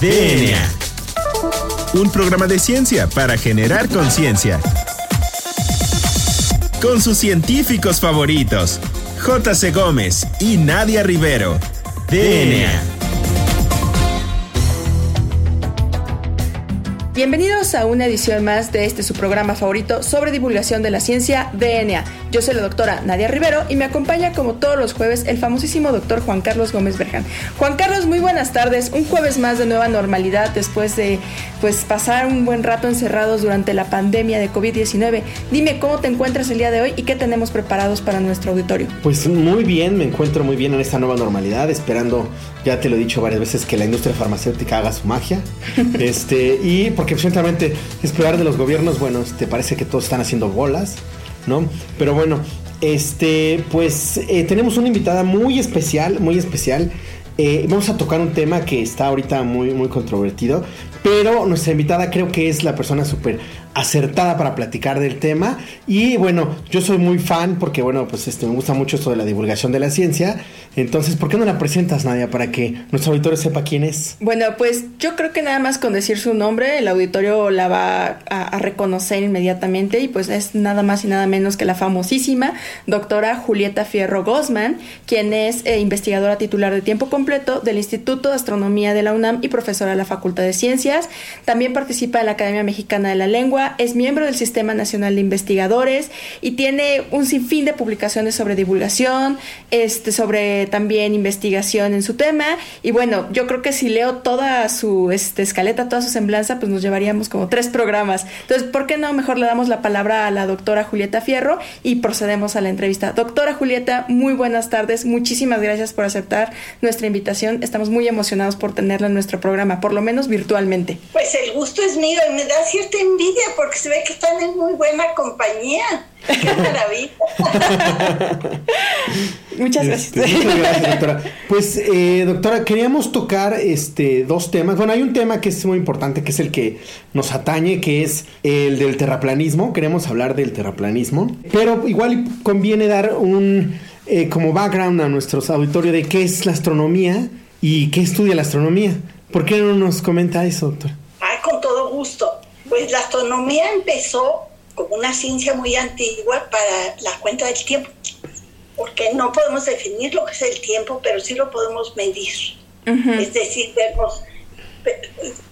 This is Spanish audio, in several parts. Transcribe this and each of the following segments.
DNA. Un programa de ciencia para generar conciencia. Con sus científicos favoritos, J.C. Gómez y Nadia Rivero. DNA. Bienvenidos a una edición más de este su programa favorito sobre divulgación de la ciencia DNA. Yo soy la doctora Nadia Rivero y me acompaña como todos los jueves el famosísimo doctor Juan Carlos Gómez Berjan. Juan Carlos, muy buenas tardes. Un jueves más de nueva normalidad después de pues pasar un buen rato encerrados durante la pandemia de COVID-19. Dime cómo te encuentras el día de hoy y qué tenemos preparados para nuestro auditorio. Pues muy bien, me encuentro muy bien en esta nueva normalidad, esperando, ya te lo he dicho varias veces, que la industria farmacéutica haga su magia. este, y porque recientemente esperar de los gobiernos, bueno, te este, parece que todos están haciendo bolas, ¿no? Pero bueno, este, pues eh, tenemos una invitada muy especial, muy especial. Eh, vamos a tocar un tema que está ahorita muy, muy controvertido, pero nuestra invitada creo que es la persona súper acertada para platicar del tema. Y bueno, yo soy muy fan porque, bueno, pues este, me gusta mucho esto de la divulgación de la ciencia. Entonces, ¿por qué no la presentas, Nadia, para que nuestro auditorio sepa quién es? Bueno, pues yo creo que nada más con decir su nombre, el auditorio la va a, reconocer inmediatamente y pues es nada más y nada menos que la famosísima doctora Julieta Fierro Gosman, quien es eh, investigadora titular de tiempo completo del Instituto de Astronomía de la UNAM y profesora de la Facultad de Ciencias. También participa en la Academia Mexicana de la Lengua, es miembro del Sistema Nacional de Investigadores y tiene un sinfín de publicaciones sobre divulgación, este, sobre también investigación en su tema. Y bueno, yo creo que si leo toda su este, escaleta, toda su semblanza, pues nos llevaríamos como tres programas. Entonces, ¿por qué no mejor le damos la palabra a la doctora Julieta Fierro y procedemos a la entrevista? Doctora Julieta, muy buenas tardes. Muchísimas gracias por aceptar nuestra invitación. Estamos muy emocionados por tenerla en nuestro programa, por lo menos virtualmente. Pues el gusto es mío y me da cierta envidia porque se ve que están en muy buena compañía. ¡Qué maravilla! muchas gracias. Este, muchas gracias, doctora. Pues, eh, doctora, queríamos tocar este, dos temas. Bueno, hay un tema que es muy importante, que es el que nos atañe, que es el del terraplanismo. Queremos hablar del terraplanismo. Pero igual conviene dar un eh, como background a nuestros auditorios de qué es la astronomía y qué estudia la astronomía. ¿Por qué no nos comenta eso, doctora? Ah, con todo gusto. Pues la astronomía empezó como una ciencia muy antigua para la cuenta del tiempo, porque no podemos definir lo que es el tiempo, pero sí lo podemos medir. Es decir, vemos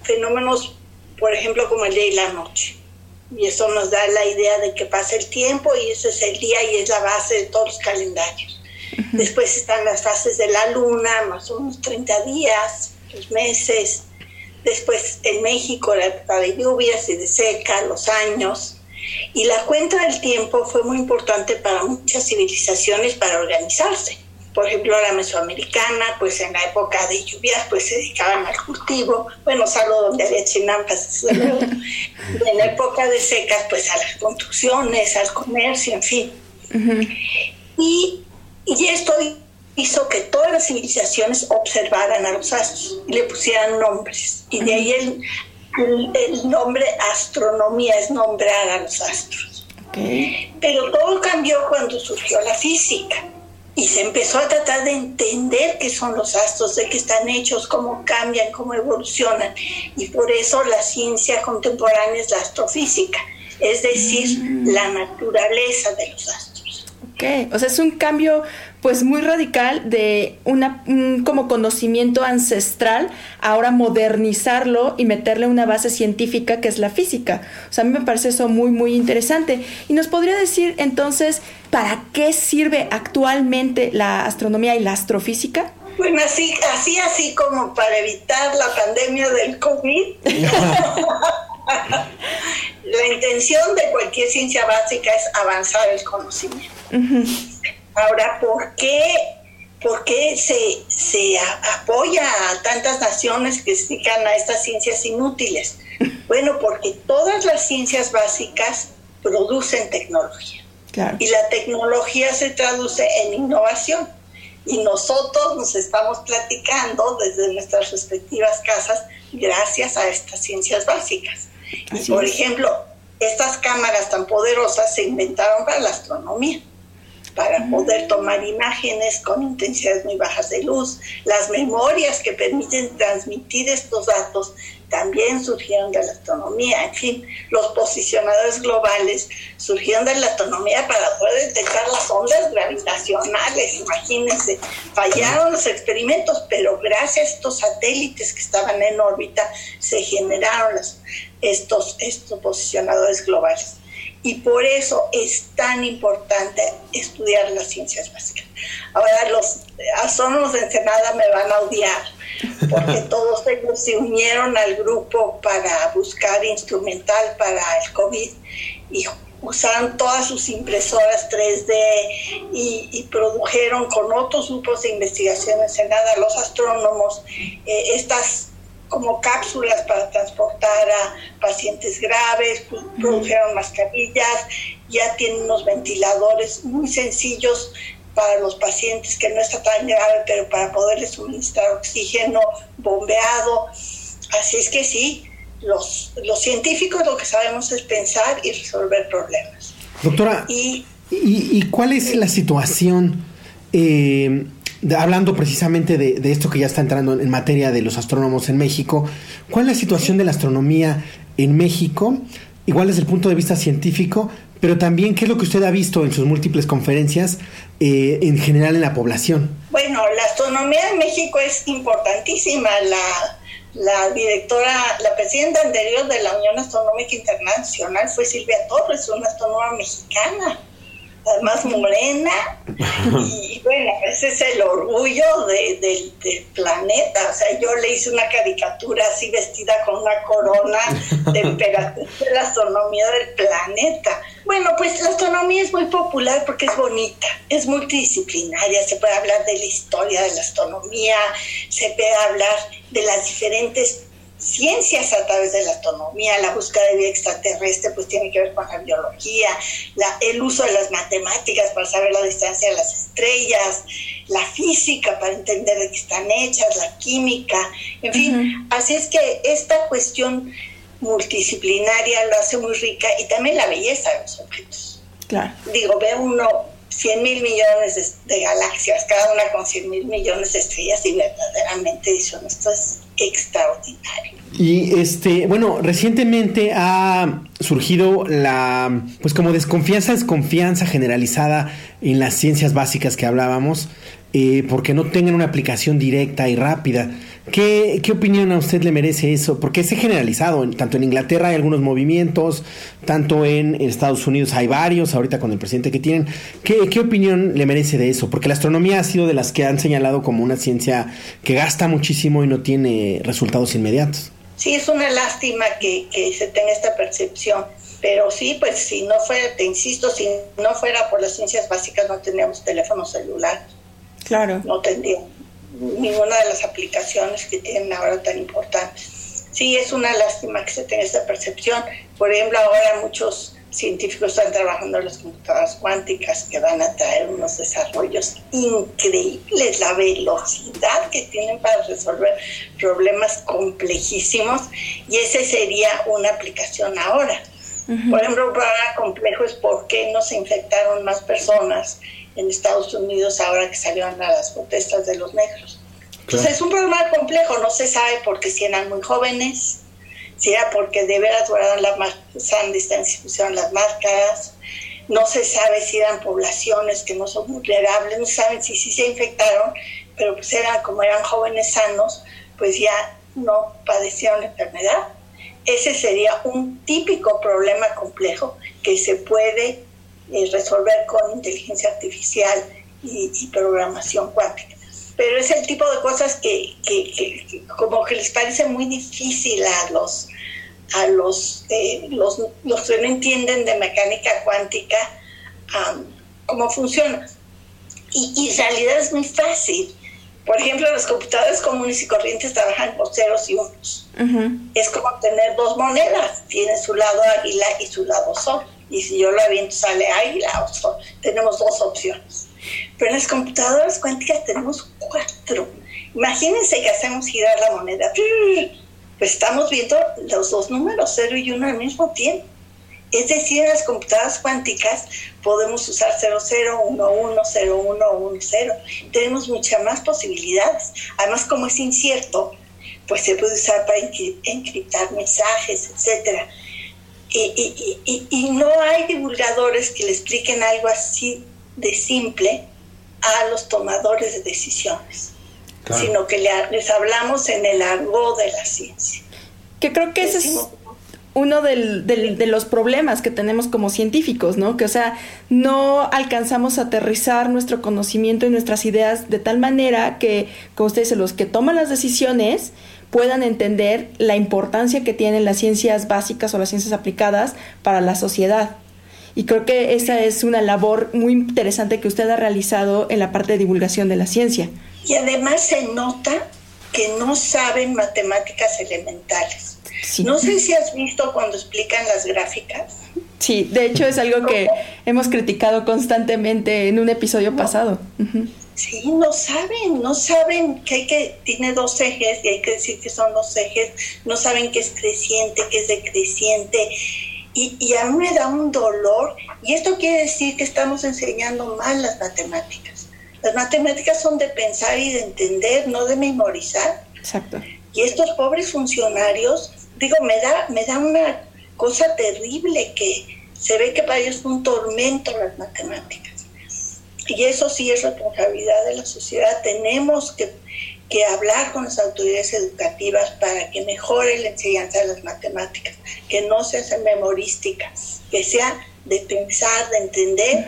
fenómenos, por ejemplo, como el día y la noche. Y eso nos da la idea de que pasa el tiempo y ese es el día y es la base de todos los calendarios. Después están las fases de la luna, más o menos 30 días, los meses. Después en México la época de lluvias y de seca, los años. Y la cuenta del tiempo fue muy importante para muchas civilizaciones para organizarse. Por ejemplo, la mesoamericana, pues en la época de lluvias, pues se dedicaban al cultivo, bueno, salvo donde había chinampas, en la época de secas, pues a las construcciones, al comercio, en fin. y, y esto hizo que todas las civilizaciones observaran a los astros y le pusieran nombres. Y de ahí el, el, nombre astronomía es nombrar a los astros. Pero todo cambió cuando surgió la física y se empezó a tratar de entender qué son los astros, de qué están hechos, cómo cambian, cómo evolucionan. Y por eso la ciencia contemporánea es la astrofísica, es decir, mm. la naturaleza de los astros. Ok, o sea, es un cambio pues muy radical de una, un como conocimiento ancestral, ahora modernizarlo y meterle una base científica que es la física. O sea, a mí me parece eso muy, muy interesante. Y nos podría decir entonces, ¿para qué sirve actualmente la astronomía y la astrofísica? Bueno, así, así, así como para evitar la pandemia del COVID. la intención de cualquier ciencia básica es avanzar el conocimiento. Ahora, ¿por qué, por qué se, se apoya a tantas naciones que se dedican a estas ciencias inútiles? Bueno, porque todas las ciencias básicas producen tecnología. Y la tecnología se traduce en innovación. Y nosotros nos estamos platicando desde nuestras respectivas casas gracias a estas ciencias básicas. y por ejemplo, estas cámaras tan poderosas se inventaron para la astronomía. Para poder tomar imágenes con intensidades muy bajas de luz. Las memorias que permiten transmitir estos datos también surgieron de la astronomía. En fin, los posicionadores globales surgieron de la astronomía para poder detectar las ondas gravitacionales. Imagínense, fallaron los experimentos, pero gracias a estos satélites que estaban en órbita se generaron estos, estos posicionadores globales. Y por eso es tan importante estudiar las ciencias básicas. Ahora, los astrónomos de Ensenada me van a odiar, porque todos ellos se unieron al grupo para buscar instrumental para el COVID y usaron todas sus impresoras 3D y, produjeron con otros grupos de investigación en Ensenada, los astrónomos, eh, estas como cápsulas para transportar a pacientes graves, produjeron mascarillas, ya tienen unos ventiladores muy sencillos para los pacientes que no está tan grave, pero para poderles suministrar oxígeno bombeado. Así es que sí, los, los científicos lo que sabemos es pensar y resolver problemas. Doctora, ¿y, y, cuál es la situación? Eh, hablando precisamente de, esto que ya está entrando en materia de los astrónomos en México, ¿cuál es la situación de la astronomía en México? Igual desde el punto de vista científico, pero también qué es lo que usted ha visto en sus múltiples conferencias eh, en general en la población. Bueno, la astronomía en México es importantísima. La, la directora, la presidenta anterior de la Unión Astronómica Internacional fue Silvia Torres, una astrónoma mexicana además morena, y bueno, ese es el orgullo del planeta. O sea, yo le hice una caricatura así vestida con una corona de emperatriz de la astronomía del planeta. Bueno, pues la astronomía es muy popular porque es bonita, es multidisciplinaria, se puede hablar de la historia de la astronomía, se puede hablar de las diferentes ciencias a través de la astronomía, la búsqueda de vida extraterrestre, pues tiene que ver con la biología, el uso de las matemáticas para saber la distancia de las estrellas, la física para entender de qué están hechas, la química, en fin. Así es que esta cuestión multidisciplinaria lo hace muy rica y también la belleza de los objetos. Claro. Digo, ve uno 100 mil millones de, galaxias, cada una con 100 mil millones de estrellas y verdaderamente dicen, esto es extraordinario. Y este, bueno, recientemente ha surgido la, pues como desconfianza, desconfianza generalizada en las ciencias básicas que hablábamos, eh, porque no tengan una aplicación directa y rápida. ¿Qué, ¿Qué, opinión a usted le merece eso? Porque es generalizado, tanto en Inglaterra hay algunos movimientos, tanto en Estados Unidos hay varios, ahorita con el presidente que tienen. ¿Qué, ¿Qué, opinión le merece de eso? Porque la astronomía ha sido de las que han señalado como una ciencia que gasta muchísimo y no tiene resultados inmediatos. Sí, es una lástima que, que se tenga esta percepción. Pero sí, pues si no fuera, te insisto, si no fuera por las ciencias básicas no tendríamos teléfono celular. Claro. No tendríamos ninguna de las aplicaciones que tienen ahora tan importantes. Sí, es una lástima que se tenga esta percepción. Por ejemplo, ahora muchos científicos están trabajando en las computadoras cuánticas que van a traer unos desarrollos increíbles, la velocidad que tienen para resolver problemas complejísimos y ese sería una aplicación ahora. Por ejemplo, problema complejo es por qué no se infectaron más personas en Estados Unidos ahora que salieron a las protestas de los negros. Entonces es un problema complejo, no se sabe por qué si eran muy jóvenes, si era porque de veras guardaron la sana distancia pusieron las máscaras, no se sabe si eran poblaciones que no son vulnerables, no saben si sí se infectaron, pero pues eran como eran jóvenes sanos, pues ya no padecieron la enfermedad. Ese sería un típico problema complejo que se puede eh, resolver con inteligencia artificial y, programación cuántica. Pero es el tipo de cosas que, como que les parece muy difícil a los a los, eh, los, los, que no entienden de mecánica cuántica cómo funciona. Y, en realidad es muy fácil. Por ejemplo, los computadores comunes y corrientes trabajan con ceros y unos. Es como tener dos monedas. Tiene su lado águila y su lado sol y si yo lo aviento sale águila o sol. Tenemos dos opciones. Pero en las computadoras cuánticas tenemos cuatro. Imagínense que hacemos girar la moneda. Pues estamos viendo los dos números, cero y uno al mismo tiempo. Es decir, en las computadoras cuánticas podemos usar 00110110. Tenemos muchas más posibilidades. Además, como es incierto, pues se puede usar para encriptar mensajes, etcétera. Y, no hay divulgadores que le expliquen algo así de simple a los tomadores de decisiones, sino que les hablamos en el argot de la ciencia. Que creo que ese es uno de los problemas que tenemos como científicos, ¿no? Que, o sea, no alcanzamos a aterrizar nuestro conocimiento y nuestras ideas de tal manera que, como usted dice, los que toman las decisiones puedan entender la importancia que tienen las ciencias básicas o las ciencias aplicadas para la sociedad. Y creo que esa es una labor muy interesante que usted ha realizado en la parte de divulgación de la ciencia. Y además se nota que no saben matemáticas elementales. No sé si has visto cuando explican las gráficas. Sí, de hecho es algo que hemos criticado constantemente en un episodio pasado. Sí, no saben, no saben que hay que, tiene dos ejes y hay que decir que son dos ejes, no saben que es creciente, que es decreciente. Y, y a mí me da un dolor, y esto quiere decir que estamos enseñando mal las matemáticas. Las matemáticas son de pensar y de entender, no de memorizar. Exacto. Y estos pobres funcionarios, digo, me da, me da una cosa terrible que se ve que para ellos es un tormento las matemáticas. Y eso sí es responsabilidad de la sociedad. Tenemos que, hablar con las autoridades educativas para que mejore la enseñanza de las matemáticas, que no sea memorística, que sea de pensar, de entender,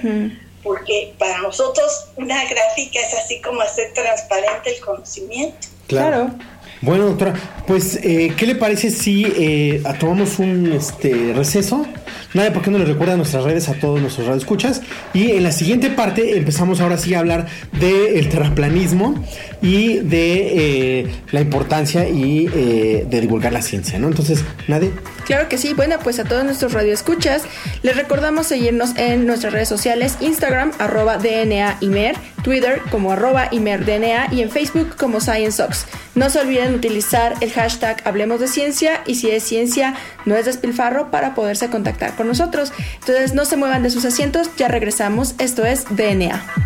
porque para nosotros una gráfica es así como hacer transparente el conocimiento. Claro. Bueno, doctora, pues, eh, ¿qué le parece si eh, tomamos un este, receso? Nada, ¿por qué no le recuerda nuestras redes a todos nuestros radioescuchas? Y en la siguiente parte empezamos ahora sí a hablar del terraplanismo y de eh, la importancia y eh, de divulgar la ciencia, ¿no? Entonces, ¿nadie? Claro que sí. Bueno, pues a todos nuestros radioescuchas les recordamos seguirnos en nuestras redes sociales, Instagram, arroba DNA Twitter como ImerDNA y en Facebook como ScienceOx. No se olviden utilizar el hashtag Hablemos de Ciencia y si es ciencia, no es despilfarro para poderse contactar con nosotros. Entonces no se muevan de sus asientos, ya regresamos. Esto es DNA.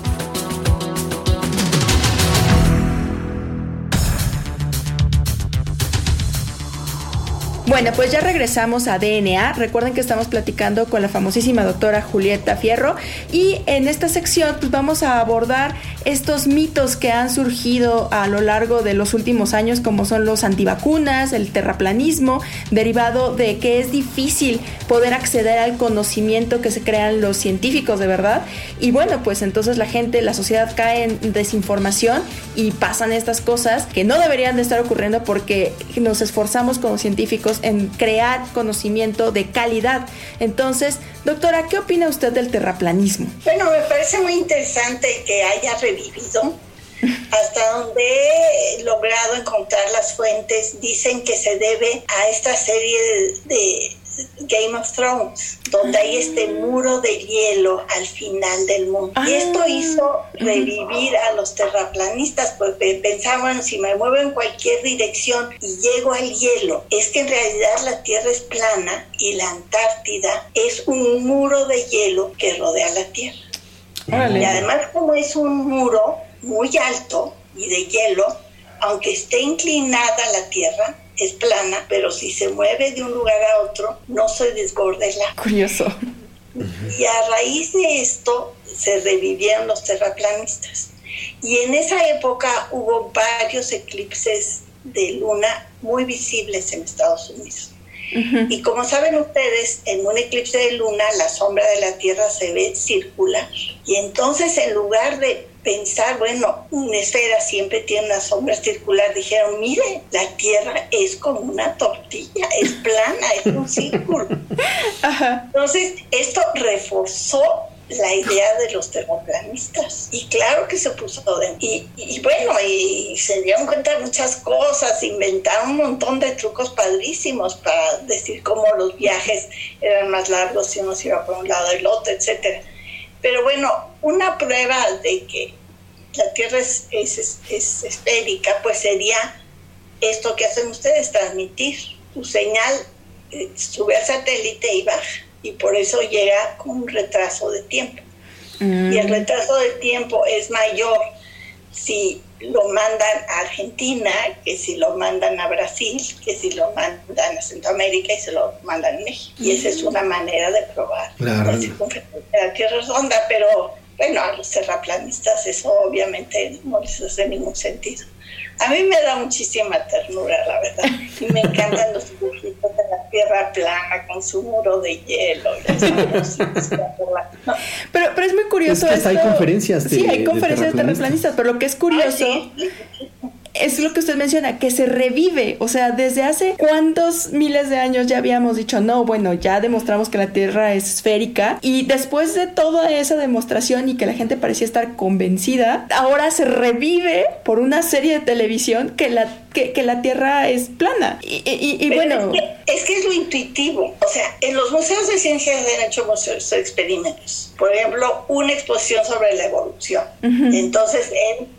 Bueno, pues ya regresamos a DNA. Recuerden que estamos platicando con la famosísima doctora Julieta Fierro y en esta sección pues vamos a abordar estos mitos que han surgido a lo largo de los últimos años como son los antivacunas, el terraplanismo, derivado de que es difícil poder acceder al conocimiento que se crean los científicos de verdad. Y bueno, pues entonces la gente, la sociedad cae en desinformación y pasan estas cosas que no deberían de estar ocurriendo porque nos esforzamos como científicos en crear conocimiento de calidad. Entonces, doctora, ¿qué opina usted del terraplanismo? Bueno, me parece muy interesante que haya revivido. Hasta donde he logrado encontrar las fuentes, dicen que se debe a esta serie de Game of Thrones, donde hay este muro de hielo al final del mundo. y esto ah. hizo revivir a los terraplanistas, porque pensaban, si me muevo en cualquier dirección y llego al hielo, es que en realidad la Tierra es plana y la Antártida es un muro de hielo que rodea la Tierra. Y además como es un muro muy alto y de hielo, aunque esté inclinada la Tierra, es plana, pero si se mueve de un lugar a otro, no se desbordela. Curioso. Y a raíz de esto se revivieron los terraplanistas. Y en esa época hubo varios eclipses de luna muy visibles en Estados Unidos. Y como saben ustedes, en un eclipse de luna la sombra de la Tierra se ve circular. Y entonces en lugar de pensar, bueno, una esfera siempre tiene una sombra circular, dijeron, mire, la Tierra es como una tortilla, es plana, es un círculo. Entonces, esto reforzó la idea de los terraplanistas. Y claro que se puso de... Y, y, bueno, y se dieron cuenta de muchas cosas, inventaron un montón de trucos padrísimos para decir cómo los viajes eran más largos si uno se iba por un lado y el otro, etc. Pero bueno, una prueba de que la Tierra es, es, es esférica, pues sería esto que hacen ustedes, transmitir su señal, eh, sube al satélite y baja y por eso llega con un retraso de tiempo. Y el mm. retraso de tiempo es mayor si lo mandan a Argentina que si lo mandan a Brasil, que si lo mandan a Centroamérica y se lo mandan a México. Y esa es una manera de probar la circunferencia de la Tierra redonda, pero bueno, a los terraplanistas eso obviamente no les hace ningún sentido. A mí me da muchísima ternura, la verdad. Y me encantan los dibujitos de la tierra plana con su muro de hielo. pero, pero es muy curioso. Es que hay conferencias de, Sí, hay conferencias de terraplanistas, pero lo que es curioso es lo que usted menciona, que se revive. O sea, desde hace cuántos miles de años ya habíamos dicho, no, bueno, ya demostramos que la Tierra es esférica. Y después de toda esa demostración y que la gente parecía estar convencida, ahora se revive por una serie de televisión que la que, la Tierra es plana. Y, bueno... Es que, es lo intuitivo. O sea, en los museos de ciencias han hecho museos experimentos. Por ejemplo, una exposición sobre la evolución. Entonces,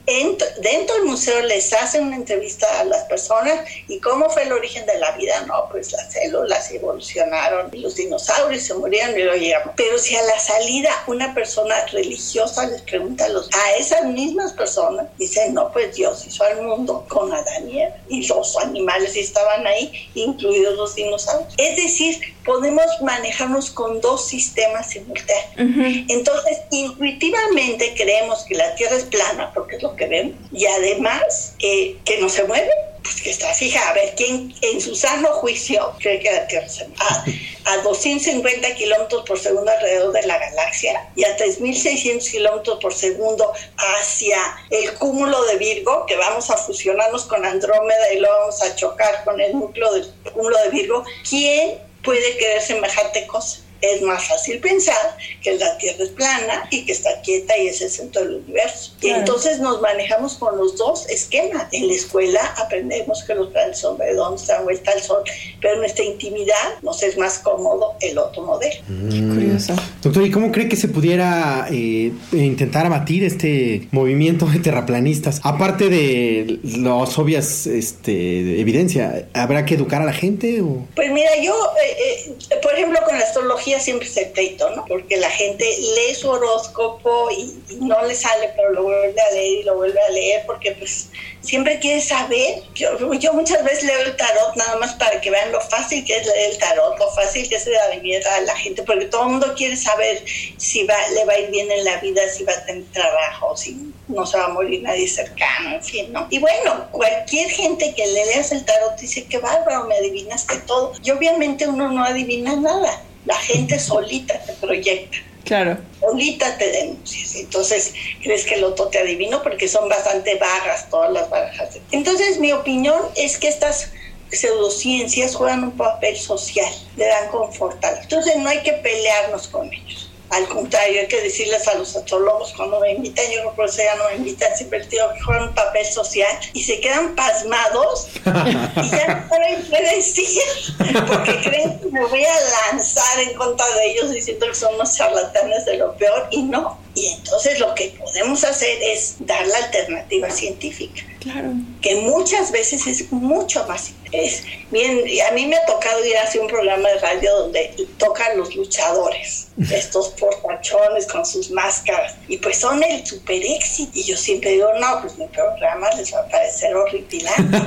en, dentro del museo les hacen una entrevista a las personas y cómo fue el origen de la vida. No, pues las células evolucionaron y los dinosaurios se murieron y lo llegamos. Pero si a la salida una persona religiosa les pregunta a, los, a esas mismas personas, dicen, no, pues Dios hizo al mundo con Adán y y los animales estaban ahí, incluidos los dinosaurios. Es decir, podemos manejarnos con dos sistemas simultáneos. Entonces, intuitivamente creemos que la Tierra es plana, porque es lo que vemos, y además eh, que no se mueve pues que está fija, a ver quién en su sano juicio a, a 250 kilómetros por segundo alrededor de la galaxia y a 3.600 kilómetros por segundo hacia el cúmulo de Virgo, que vamos a fusionarnos con Andrómeda y lo vamos a chocar con el núcleo del cúmulo de Virgo, ¿quién puede querer semejante cosa? Es más fácil pensar que la Tierra es plana y que está quieta y es el centro del universo. Y entonces nos manejamos con los dos esquemas. En la escuela aprendemos que los planetas son redondos, dan vuelta al sol, pero en nuestra intimidad nos es más cómodo el otro modelo. Mm. Doctor, ¿y cómo cree que se pudiera eh, intentar abatir este movimiento de terraplanistas? Aparte de las obvias este, evidencia, ¿habrá que educar a la gente? O? Pues mira, yo, eh, eh, por ejemplo, con la astrología, siempre es el pleito, ¿no? Porque la gente lee su horóscopo y, no le sale, pero lo vuelve a leer y lo vuelve a leer porque pues siempre quiere saber. Yo, muchas veces leo el tarot nada más para que vean lo fácil que es leer el tarot, lo fácil que es adivinar a la gente, porque todo el mundo quiere saber si va, le va a ir bien en la vida, si va a tener trabajo, si no se va a morir nadie cercano, en fin, ¿no? Y bueno, cualquier gente que le leas el tarot dice, qué bárbaro, me adivinaste todo. Y obviamente uno no adivina nada la gente solita te proyecta. Claro. Solita te denuncias. Entonces, crees que el otro te adivino porque son bastante vagas todas las barajas. Entonces, mi opinión es que estas pseudociencias juegan un papel social, le dan confort a Entonces, no hay que pelearnos con ellos. Al contrario, hay que decirles a los astrólogos cuando me invitan, yo no por eso ya no me invitan, siempre digo que juegan un papel social y se quedan pasmados y ya no saben qué decir porque creen que me voy a lanzar en contra de ellos diciendo que son unos charlatanes de lo peor y no. Y entonces lo que podemos hacer es dar la alternativa científica. Claro. Que muchas veces es mucho más es bien a mí me ha tocado ir hacia un programa de radio donde tocan los luchadores estos portachones con sus máscaras y pues son el super éxito. Y yo siempre digo no pues mi programa les va a parecer horripilante.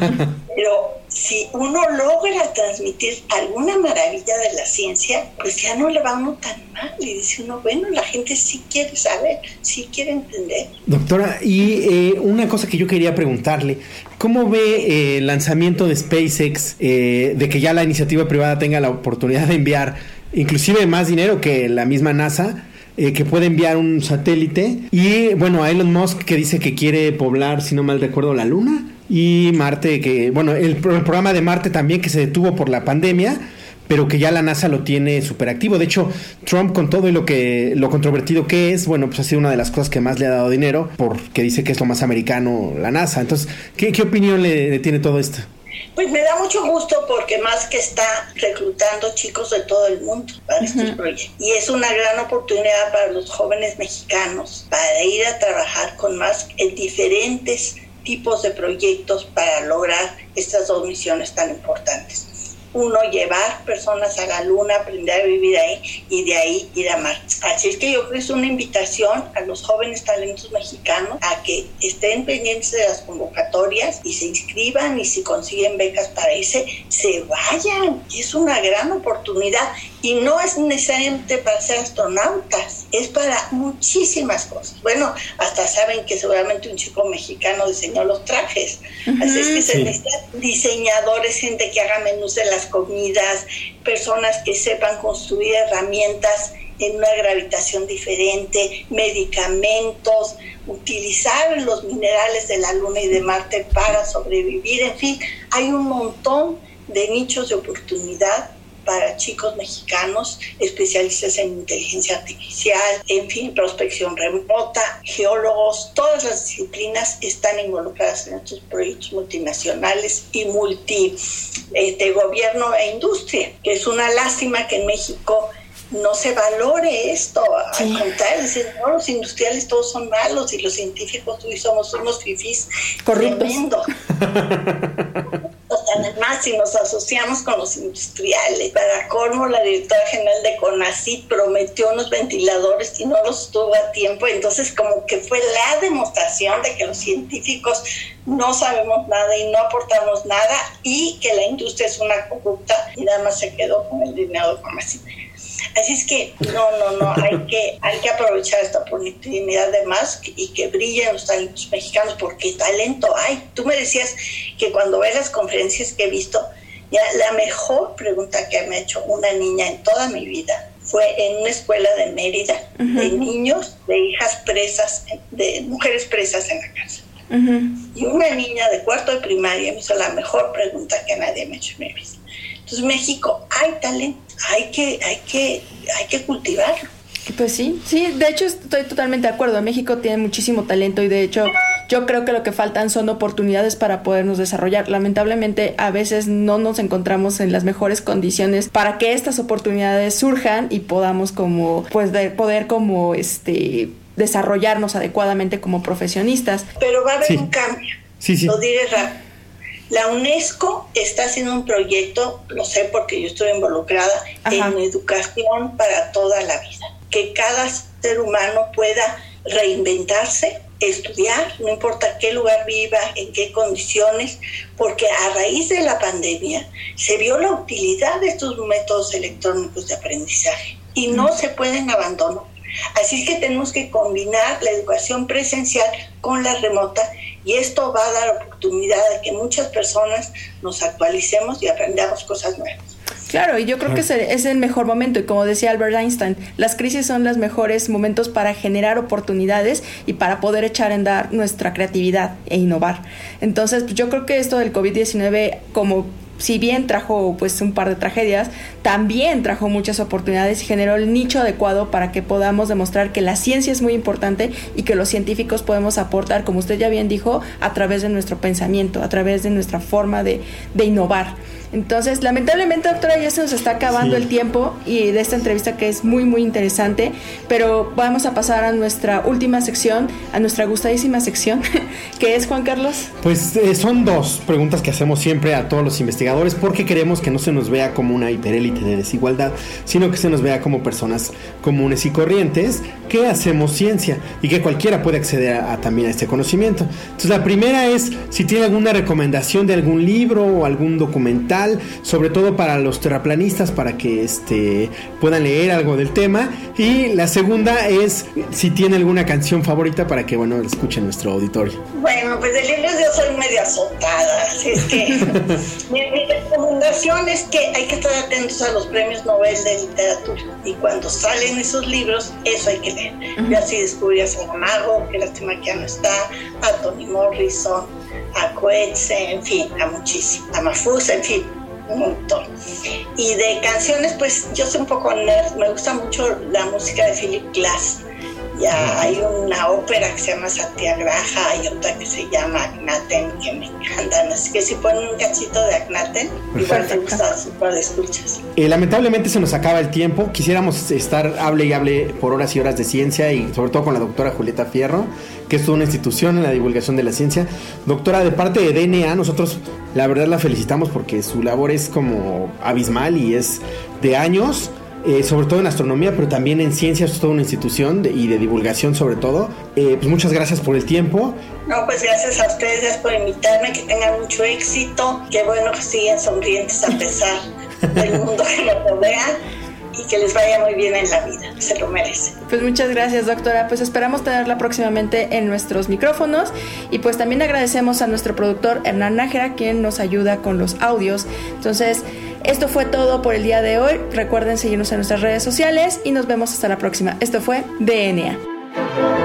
Pero si uno logra transmitir alguna maravilla de la ciencia pues ya no le va uno tan mal. Y dice uno bueno la gente sí quiere saber sí quiere entender doctora y eh, una cosa que yo quería preguntarle ¿Cómo ve eh, el lanzamiento de SpaceX, eh, de que ya la iniciativa privada tenga la oportunidad de enviar inclusive más dinero que la misma NASA? Eh, que puede enviar un satélite y bueno a Elon Musk que dice que quiere poblar si no mal recuerdo la luna y Marte que bueno el, programa de Marte también que se detuvo por la pandemia pero que ya la NASA lo tiene súper activo. De hecho, Trump con todo y lo que lo controvertido que es, bueno, pues ha sido una de las cosas que más le ha dado dinero, porque dice que es lo más americano la NASA. Entonces, ¿qué, qué opinión le tiene todo esto? Pues me da mucho gusto porque más que está reclutando chicos de todo el mundo para estos proyectos. Y es una gran oportunidad para los jóvenes mexicanos para ir a trabajar con más en diferentes tipos de proyectos para lograr estas dos misiones tan importantes uno llevar personas a la luna, aprender a vivir ahí y de ahí ir a Marte. Así es que yo es una invitación a los jóvenes talentos mexicanos a que estén pendientes de las convocatorias y se inscriban y si consiguen becas para irse, se vayan. Es una gran oportunidad y no es necesariamente para ser astronautas, es para muchísimas cosas. Bueno, hasta saben que seguramente un chico mexicano diseñó los trajes, así es que se necesitan diseñadores, gente que haga menús de las comidas, personas que sepan construir herramientas en una gravitación diferente, medicamentos, utilizar los minerales de la Luna y de Marte para sobrevivir, en fin, hay un montón de nichos de oportunidad para chicos mexicanos, especialistas en inteligencia artificial, en fin, prospección remota, geólogos, todas las disciplinas están involucradas en estos proyectos multinacionales y multi de gobierno e industria, que es una lástima que en México no se valore esto. Al contrario, dicen, no, los industriales todos son malos y los científicos hoy somos unos fifís tremendos. Además, si nos asociamos con los industriales, para colmo, la directora general de CONACYT prometió unos ventiladores y no los tuvo a tiempo. Entonces, como que fue la demostración de que los científicos no sabemos nada y no aportamos nada y que la industria es una corrupta y nada más se quedó con el dinero de CONACYT. Así es que no, no, no, hay que, hay que aprovechar esta oportunidad de más y que brillen los talentos mexicanos porque talento hay. Tú me decías que cuando ves las conferencias que he visto, ya la mejor pregunta que me ha hecho una niña en toda mi vida fue en una escuela de Mérida de niños, de hijas presas, de mujeres presas en la casa. Y una niña de cuarto de primaria me hizo la mejor pregunta que nadie me ha hecho en mi vida. Entonces, México, hay talento, hay que, hay que, hay que cultivarlo. Pues sí, sí, de hecho estoy totalmente de acuerdo. México tiene muchísimo talento y de hecho yo creo que lo que faltan son oportunidades para podernos desarrollar. Lamentablemente a veces no nos encontramos en las mejores condiciones para que estas oportunidades surjan y podamos como pues de poder como este desarrollarnos adecuadamente como profesionistas. Pero va a haber un cambio. Sí, sí. Lo diré rápido la UNESCO está haciendo un proyecto, lo sé porque yo estoy involucrada, en educación para toda la vida. Que cada ser humano pueda reinventarse, estudiar, no importa qué lugar viva, en qué condiciones, porque a raíz de la pandemia se vio la utilidad de estos métodos electrónicos de aprendizaje y no se pueden abandonar. Así es que tenemos que combinar la educación presencial con la remota y esto va a dar oportunidad de que muchas personas nos actualicemos y aprendamos cosas nuevas. Claro, y yo creo que es el mejor momento. Y como decía Albert Einstein, las crisis son los mejores momentos para generar oportunidades y para poder echar en dar nuestra creatividad e innovar. Entonces, pues, yo creo que esto del COVID-19, como si bien trajo pues un par de tragedias, también trajo muchas oportunidades y generó el nicho adecuado para que podamos demostrar que la ciencia es muy importante y que los científicos podemos aportar, como usted ya bien dijo, a través de nuestro pensamiento, a través de nuestra forma de, de innovar. Entonces, lamentablemente, doctora, ya se nos está acabando el tiempo y de esta entrevista que es muy, muy interesante, pero vamos a pasar a nuestra última sección, a nuestra gustadísima sección, que es Juan Carlos. Pues eh, son dos preguntas que hacemos siempre a todos los investigadores porque queremos que no se nos vea como una hiperélite de desigualdad, sino que se nos vea como personas comunes y corrientes que hacemos ciencia y que cualquiera puede acceder a, también a este conocimiento. Entonces, la primera es si tiene alguna recomendación de algún libro o algún documental sobre todo para los terraplanistas, para que este, puedan leer algo del tema. Y la segunda es si tiene alguna canción favorita para que, bueno, escuchen nuestro auditorio. Bueno, pues de libros yo soy media azotada, así es que mi, recomendación es que hay que estar atentos a los premios Nobel de literatura y cuando salen esos libros, eso hay que leer. Yo así descubrí a Saramago, que lástima que ya no está, a Toni Morrison, a Coetze, en fin, a muchísimo, a Mafuz, en fin, un montón. Y de canciones, pues yo soy un poco nerd, me gusta mucho la música de Philip Glass. Ya hay una ópera que se llama Satyagraha, hay otra que se llama Agnaten, que me encantan. Así que si ponen un cachito de Agnaten, igual te gusta, igual escuchas. Eh, lamentablemente se nos acaba el tiempo. Quisiéramos estar hable y hable por horas y horas de ciencia y sobre todo con la doctora Julieta Fierro, que es toda una institución en la divulgación de la ciencia. Doctora, de parte de DNA, nosotros la verdad la felicitamos porque su labor es como abismal y es de años. Eh, sobre todo en astronomía, pero también en ciencias, es toda una institución y de divulgación sobre todo. Eh, pues muchas gracias por el tiempo. No, pues gracias a ustedes por invitarme, que tengan mucho éxito, que bueno que siguen sonrientes a pesar del mundo que nos rodea y que les vaya muy bien en la vida, se lo merecen. Pues muchas gracias, doctora. Pues esperamos tenerla próximamente en nuestros micrófonos y pues también agradecemos a nuestro productor Hernán Nájera, quien nos ayuda con los audios. Entonces, esto fue todo por el día de hoy. Recuerden seguirnos en nuestras redes sociales y nos vemos hasta la próxima. Esto fue DNA.